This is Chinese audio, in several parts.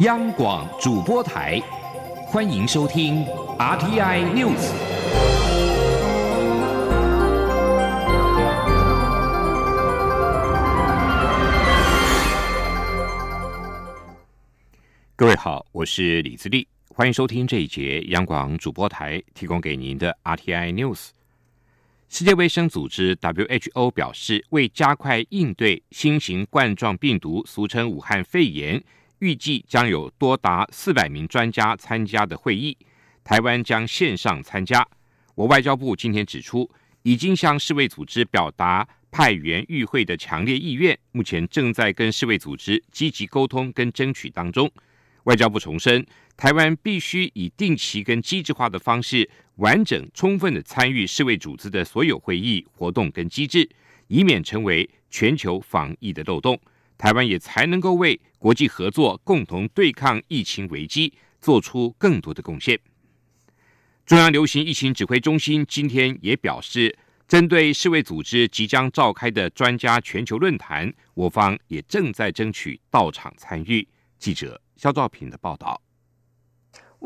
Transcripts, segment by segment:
央广主播台，欢迎收听 RTI News。各位好，我是李自立，欢迎收听这一节央广主播台提供给您的 RTI News。世界卫生组织 WHO 表示，为加快应对新型冠状病毒（俗称武汉肺炎），预计将有多达四百名专家参加的会议，台湾将线上参加。我外交部今天指出，已经向世卫组织表达派员与会的强烈意愿，目前正在跟世卫组织积极沟通跟争取当中。外交部重申，台湾必须以定期跟机制化的方式，完整充分的参与世卫组织的所有会议活动跟机制，以免成为全球防疫的漏洞。台湾也才能够为国际合作共同对抗疫情危机做出更多的贡献。中央流行疫情指挥中心今天也表示，针对世卫组织即将召开的专家全球论坛，我方也正在争取到场参与。记者。肖兆平的报道。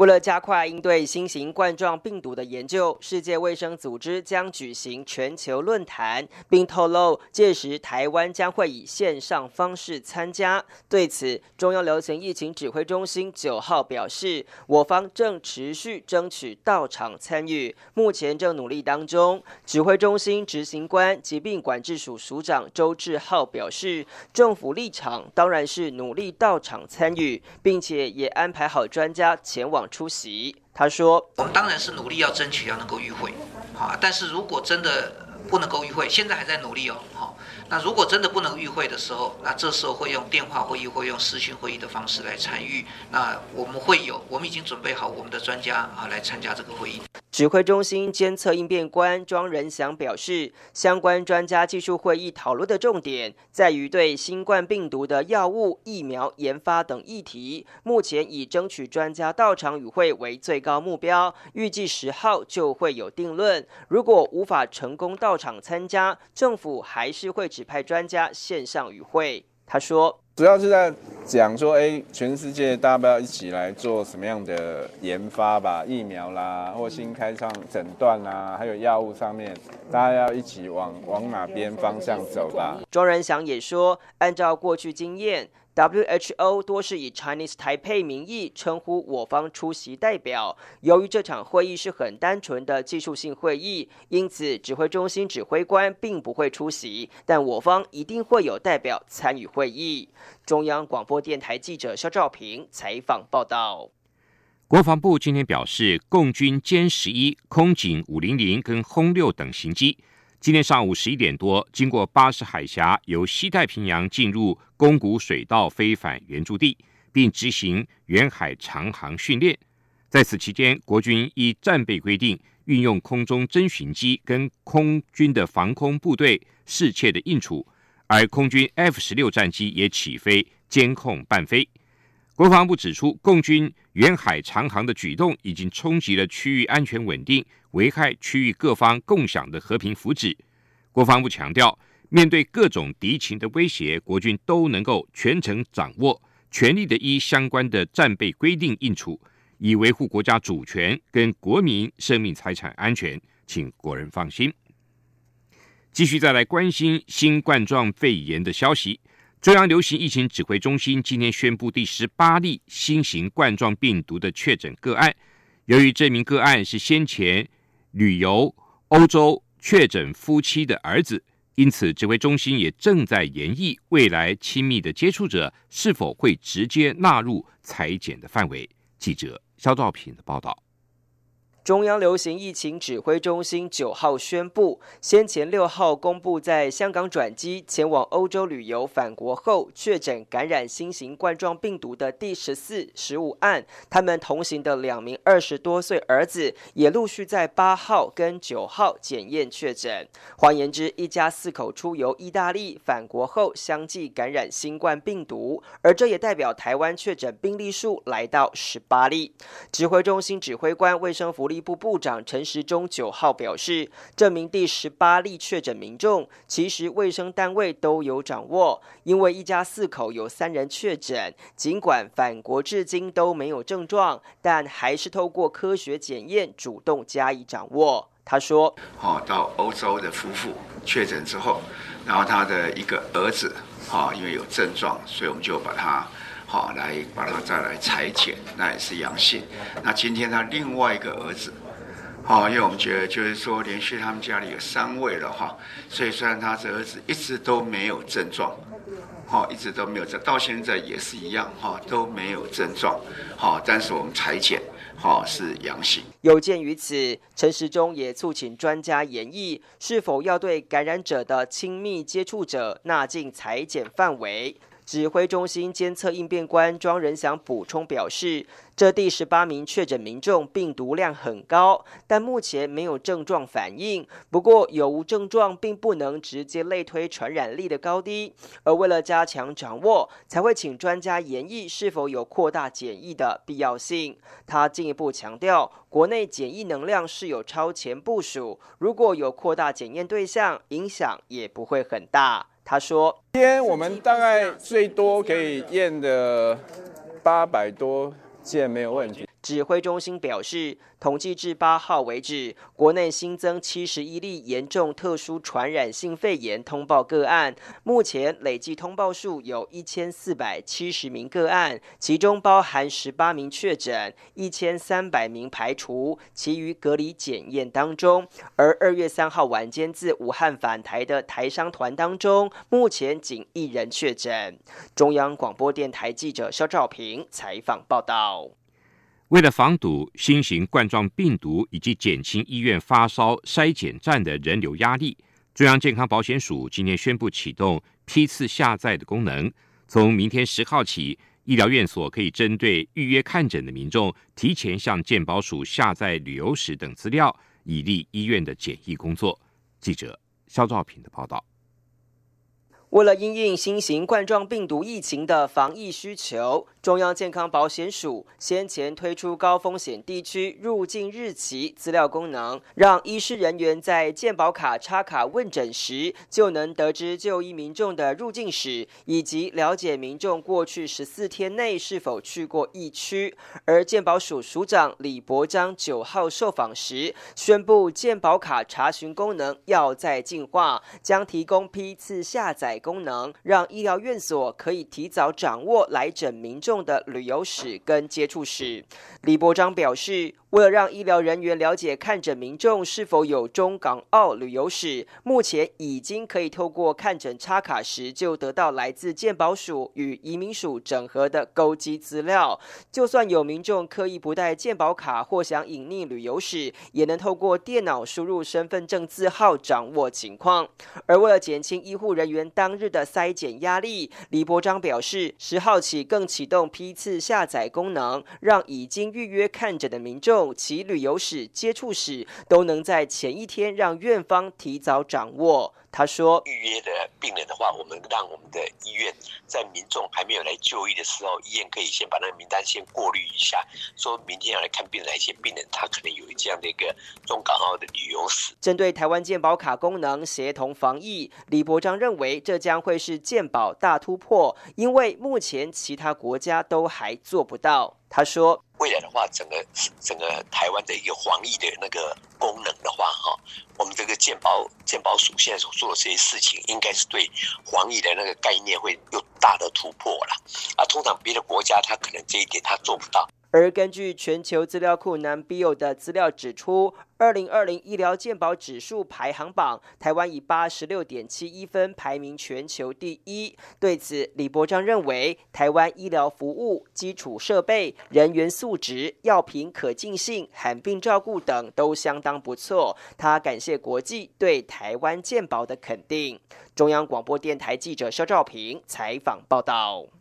为了加快应对新型冠状病毒的研究，世界卫生组织将举行全球论坛，并透露届时台湾将会以线上方式参加。对此，中央流行疫情指挥中心九号表示，我方正持续争取到场参与，目前正努力当中。指挥中心执行官疾病管制署署长周志浩表示，政府立场当然是努力到场参与，并且也安排好专家前往。出席，他说：“我们当然是努力要争取要能够与会，好，但是如果真的不能够与会，现在还在努力哦，好，那如果真的不能与会的时候，那这时候会用电话会议或用视讯会议的方式来参与，那我们会有，我们已经准备好我们的专家啊来参加这个会议。”指挥中心监测应变官庄仁祥表示，相关专家技术会议讨论的重点在于对新冠病毒的药物、疫苗研发等议题。目前以争取专家到场与会为最高目标，预计十号就会有定论。如果无法成功到场参加，政府还是会派专家线上与会。他说。主要是在讲说，哎，全世界大家不要一起来做什么样的研发吧，疫苗啦，或新开创诊断啦，还有药物上面，大家要一起往往哪边方向走吧。庄仁祥也说，按照过去经验。WHO 多是以 Chinese Taipei 名义称呼我方出席代表。由于这场会议是很单纯的技术性会议，因此指挥中心指挥官并不会出席，但我方一定会有代表参与会议。中央广播电台记者肖兆平采访报道。国防部今天表示，共军歼十一、空警五零零跟轰六等型机。今天上午十一点多，经过巴士海峡，由西太平洋进入宫古水道飞返原驻地，并执行远海长航训练。在此期间，国军依战备规定，运用空中侦巡机跟空军的防空部队适切的应处，而空军 F 十六战机也起飞监控伴飞。国防部指出，共军远海长航的举动已经冲击了区域安全稳定，危害区域各方共享的和平福祉。国防部强调，面对各种敌情的威胁，国军都能够全程掌握，全力的依相关的战备规定应处，以维护国家主权跟国民生命财产安全，请国人放心。继续再来关心新冠状肺炎的消息。中央流行疫情指挥中心今天宣布第十八例新型冠状病毒的确诊个案。由于这名个案是先前旅游欧洲确诊夫妻的儿子，因此指挥中心也正在研议未来亲密的接触者是否会直接纳入裁剪的范围。记者肖兆平的报道。中央流行疫情指挥中心九号宣布，先前六号公布在香港转机前往欧洲旅游返国后确诊感染新型冠状病毒的第十四、十五案，他们同行的两名二十多岁儿子也陆续在八号跟九号检验确诊。换言之，一家四口出游意大利返国后相继感染新冠病毒，而这也代表台湾确诊病例数来到十八例。指挥中心指挥官卫生福利。部部长陈时中九号表示，这名第十八例确诊民众，其实卫生单位都有掌握，因为一家四口有三人确诊，尽管返国至今都没有症状，但还是透过科学检验主动加以掌握。他说：“好，到欧洲的夫妇确诊之后，然后他的一个儿子，好，因为有症状，所以我们就把他。”好，来把他再来裁剪，那也是阳性。那今天他另外一个儿子，好，因为我们觉得就是说，连续他们家里有三位了哈，所以虽然他这儿子一直都没有症状，好，一直都没有症，到现在也是一样哈，都没有症状，好，但是我们裁剪，好是阳性。有鉴于此，陈时中也促请专家研议，是否要对感染者的亲密接触者纳进裁剪范围。指挥中心监测应变官庄仁祥补充表示，这第十八名确诊民众病毒量很高，但目前没有症状反应。不过有无症状并不能直接类推传染力的高低，而为了加强掌握，才会请专家研议是否有扩大检疫的必要性。他进一步强调，国内检疫能量是有超前部署，如果有扩大检验对象，影响也不会很大。他说：“今天我们大概最多可以验的八百多件，没有问题。”指挥中心表示。统计至八号为止，国内新增七十一例严重特殊传染性肺炎通报个案，目前累计通报数有一千四百七十名个案，其中包含十八名确诊，一千三百名排除，其余隔离检验当中。而二月三号晚间自武汉返台的台商团当中，目前仅一人确诊。中央广播电台记者肖兆平采访报道。为了防堵新型冠状病毒以及减轻医院发烧筛检站的人流压力，中央健康保险署今天宣布启动批次下载的功能。从明天十号起，医疗院所可以针对预约看诊的民众，提前向健保署下载旅游史等资料，以利医院的检疫工作。记者肖兆平的报道。为了因应新型冠状病毒疫情的防疫需求，中央健康保险署先前推出高风险地区入境日期资料功能，让医师人员在健保卡插卡问诊时，就能得知就医民众的入境史，以及了解民众过去十四天内是否去过疫区。而健保署署长李博章九号受访时宣布，健保卡查询功能要再进化，将提供批次下载。功能让医疗院所可以提早掌握来诊民众的旅游史跟接触史。李博章表示。为了让医疗人员了解看诊民众是否有中港澳旅游史，目前已经可以透过看诊插卡时就得到来自健保署与移民署整合的勾稽资料。就算有民众刻意不带健保卡或想隐匿旅游史，也能透过电脑输入身份证字号掌握情况。而为了减轻医护人员当日的筛检压力，李博章表示，十号起更启动批次下载功能，让已经预约看诊的民众。其旅游史、接触史都能在前一天让院方提早掌握。他说：“预约的病人的话，我们让我们的医院在民众还没有来就医的时候，医院可以先把那个名单先过滤一下，说明天要来看病的一些病人，他可能有这样的一个中港澳的旅游史。”针对台湾健保卡功能协同防疫，李博章认为这将会是健保大突破，因为目前其他国家都还做不到。他说：“未来的话，整个整个台湾的一个防疫的那个功能的话，哈，我们这个健保健保署现在所做的这些事情，应该是对防疫的那个概念会有大的突破了。啊，通常别的国家他可能这一点他做不到。”而根据全球资料库 NAMBIO 的资料指出，二零二零医疗健保指数排行榜，台湾以八十六点七一分排名全球第一。对此，李博章认为，台湾医疗服务、基础设备、人员素质、药品可进性、罕病照顾等都相当不错。他感谢国际对台湾健保的肯定。中央广播电台记者肖兆平采访报道。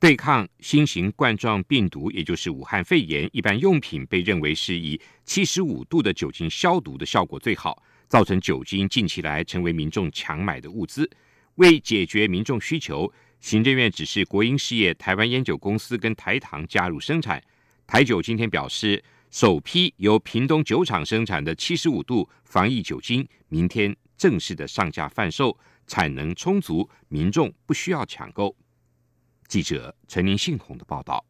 对抗新型冠状病毒，也就是武汉肺炎，一般用品被认为是以七十五度的酒精消毒的效果最好，造成酒精近期来成为民众强买的物资。为解决民众需求，行政院指示国营事业台湾烟酒公司跟台糖加入生产。台酒今天表示，首批由屏东酒厂生产的七十五度防疫酒精，明天正式的上架贩售，产能充足，民众不需要抢购。记者陈林信宏的报道。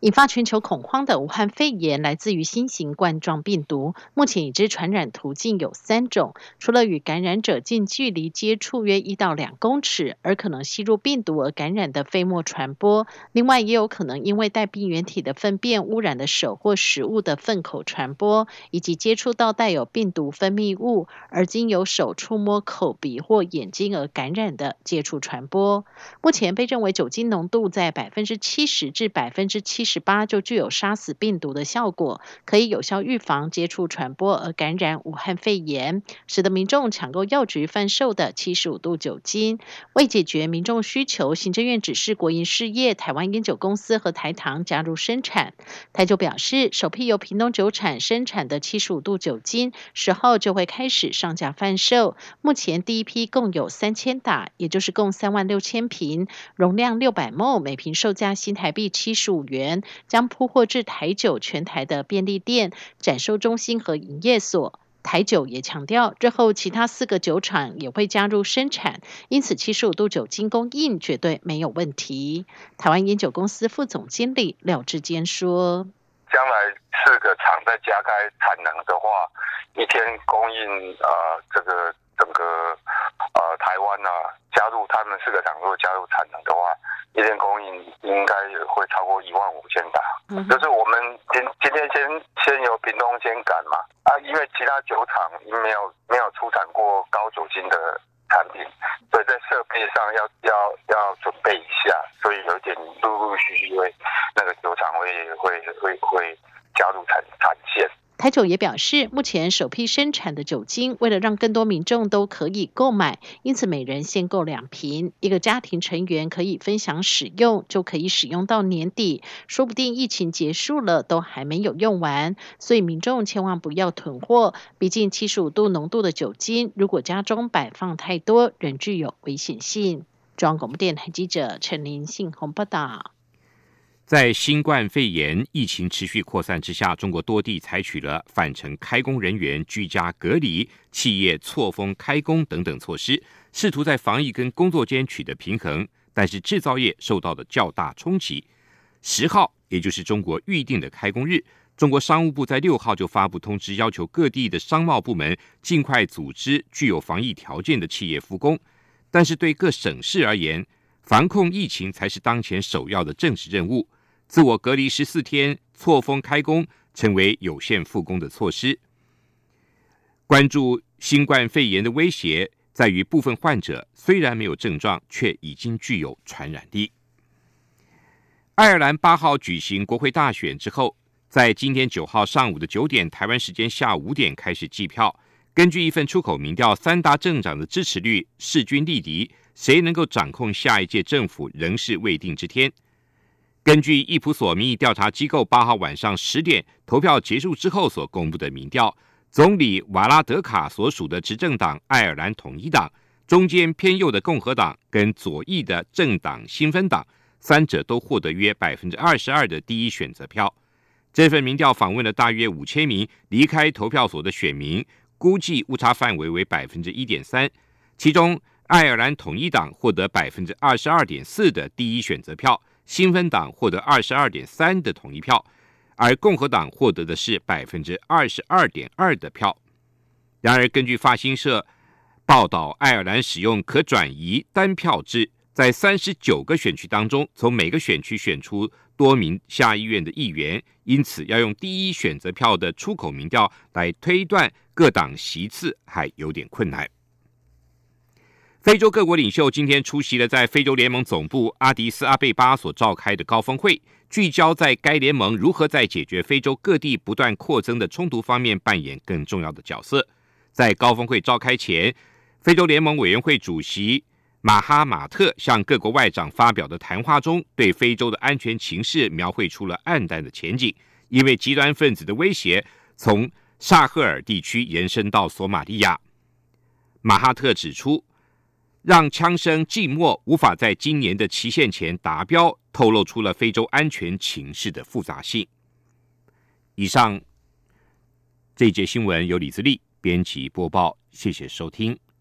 引发全球恐慌的武汉肺炎来自于新型冠状病毒。目前已知传染途径有三种，除了与感染者近距离接触约一到两公尺而可能吸入病毒而感染的飞沫传播，另外也有可能因为带病原体的粪便污染的手或食物的粪口传播，以及接触到带有病毒分泌物而经由手触摸口鼻或眼睛而感染的接触传播。目前被认为酒精浓度在百分之七十至百分之七十。十八就具有杀死病毒的效果，可以有效预防接触传播而感染武汉肺炎，使得民众抢购药局贩售的七十五度酒精。为解决民众需求，行政院指示国营事业台湾烟酒公司和台糖加入生产。台酒表示，首批由屏东酒厂生产的七十五度酒精十号就会开始上架贩售。目前第一批共有三千打，也就是共三万六千瓶，容量六百 m 每瓶售价新台币七十五元。将铺货至台酒全台的便利店、展售中心和营业所。台酒也强调，日后其他四个酒厂也会加入生产，因此七十五度酒精供应绝对没有问题。台湾烟酒公司副总经理廖志坚说：“将来四个厂再加开产能的话，一天供应呃这个整个呃台湾呢，加入他们四个厂如果加入产能的话。”一天供应应该也会超过一万五千打，就是我们今今天先先由屏东先赶嘛。啊，因为其他酒厂没有没有出产过高酒精的产品，所以在设备上要要要准备一下，所以有点陆陆续续会那个酒厂会会会会加入产产线。台酒也表示，目前首批生产的酒精，为了让更多民众都可以购买，因此每人限购两瓶，一个家庭成员可以分享使用，就可以使用到年底。说不定疫情结束了，都还没有用完，所以民众千万不要囤货。毕竟七十五度浓度的酒精，如果家中摆放太多，仍具有危险性。中央广播电台记者陈林信鸿报道。在新冠肺炎疫情持续扩散之下，中国多地采取了返程开工人员居家隔离、企业错峰开工等等措施，试图在防疫跟工作间取得平衡。但是制造业受到的较大冲击。十号，也就是中国预定的开工日，中国商务部在六号就发布通知，要求各地的商贸部门尽快组织具有防疫条件的企业复工。但是对各省市而言，防控疫情才是当前首要的政治任务。自我隔离十四天，错峰开工，成为有限复工的措施。关注新冠肺炎的威胁在于，部分患者虽然没有症状，却已经具有传染力。爱尔兰八号举行国会大选之后，在今天九号上午的九点，台湾时间下午五点开始计票。根据一份出口民调，三大政党的支持率势均力敌，谁能够掌控下一届政府，仍是未定之天。根据易普索民意调查机构八号晚上十点投票结束之后所公布的民调，总理瓦拉德卡所属的执政党爱尔兰统一党、中间偏右的共和党跟左翼的政党新芬党，三者都获得约百分之二十二的第一选择票。这份民调访问了大约五千名离开投票所的选民，估计误差范围为百分之一点三。其中，爱尔兰统一党获得百分之二十二点四的第一选择票。新芬党获得二十二点三的统一票，而共和党获得的是百分之二十二点二的票。然而，根据法新社报道，爱尔兰使用可转移单票制，在三十九个选区当中，从每个选区选出多名下议院的议员，因此要用第一选择票的出口民调来推断各党席次，还有点困难。非洲各国领袖今天出席了在非洲联盟总部阿迪斯阿贝巴所召开的高峰会，聚焦在该联盟如何在解决非洲各地不断扩增的冲突方面扮演更重要的角色。在高峰会召开前，非洲联盟委员会主席马哈马特向各国外长发表的谈话中，对非洲的安全情势描绘出了暗淡的前景，因为极端分子的威胁从萨赫尔地区延伸到索马利亚。马哈特指出。让枪声寂寞，无法在今年的期限前达标，透露出了非洲安全情势的复杂性。以上这一节新闻由李自力编辑播报，谢谢收听。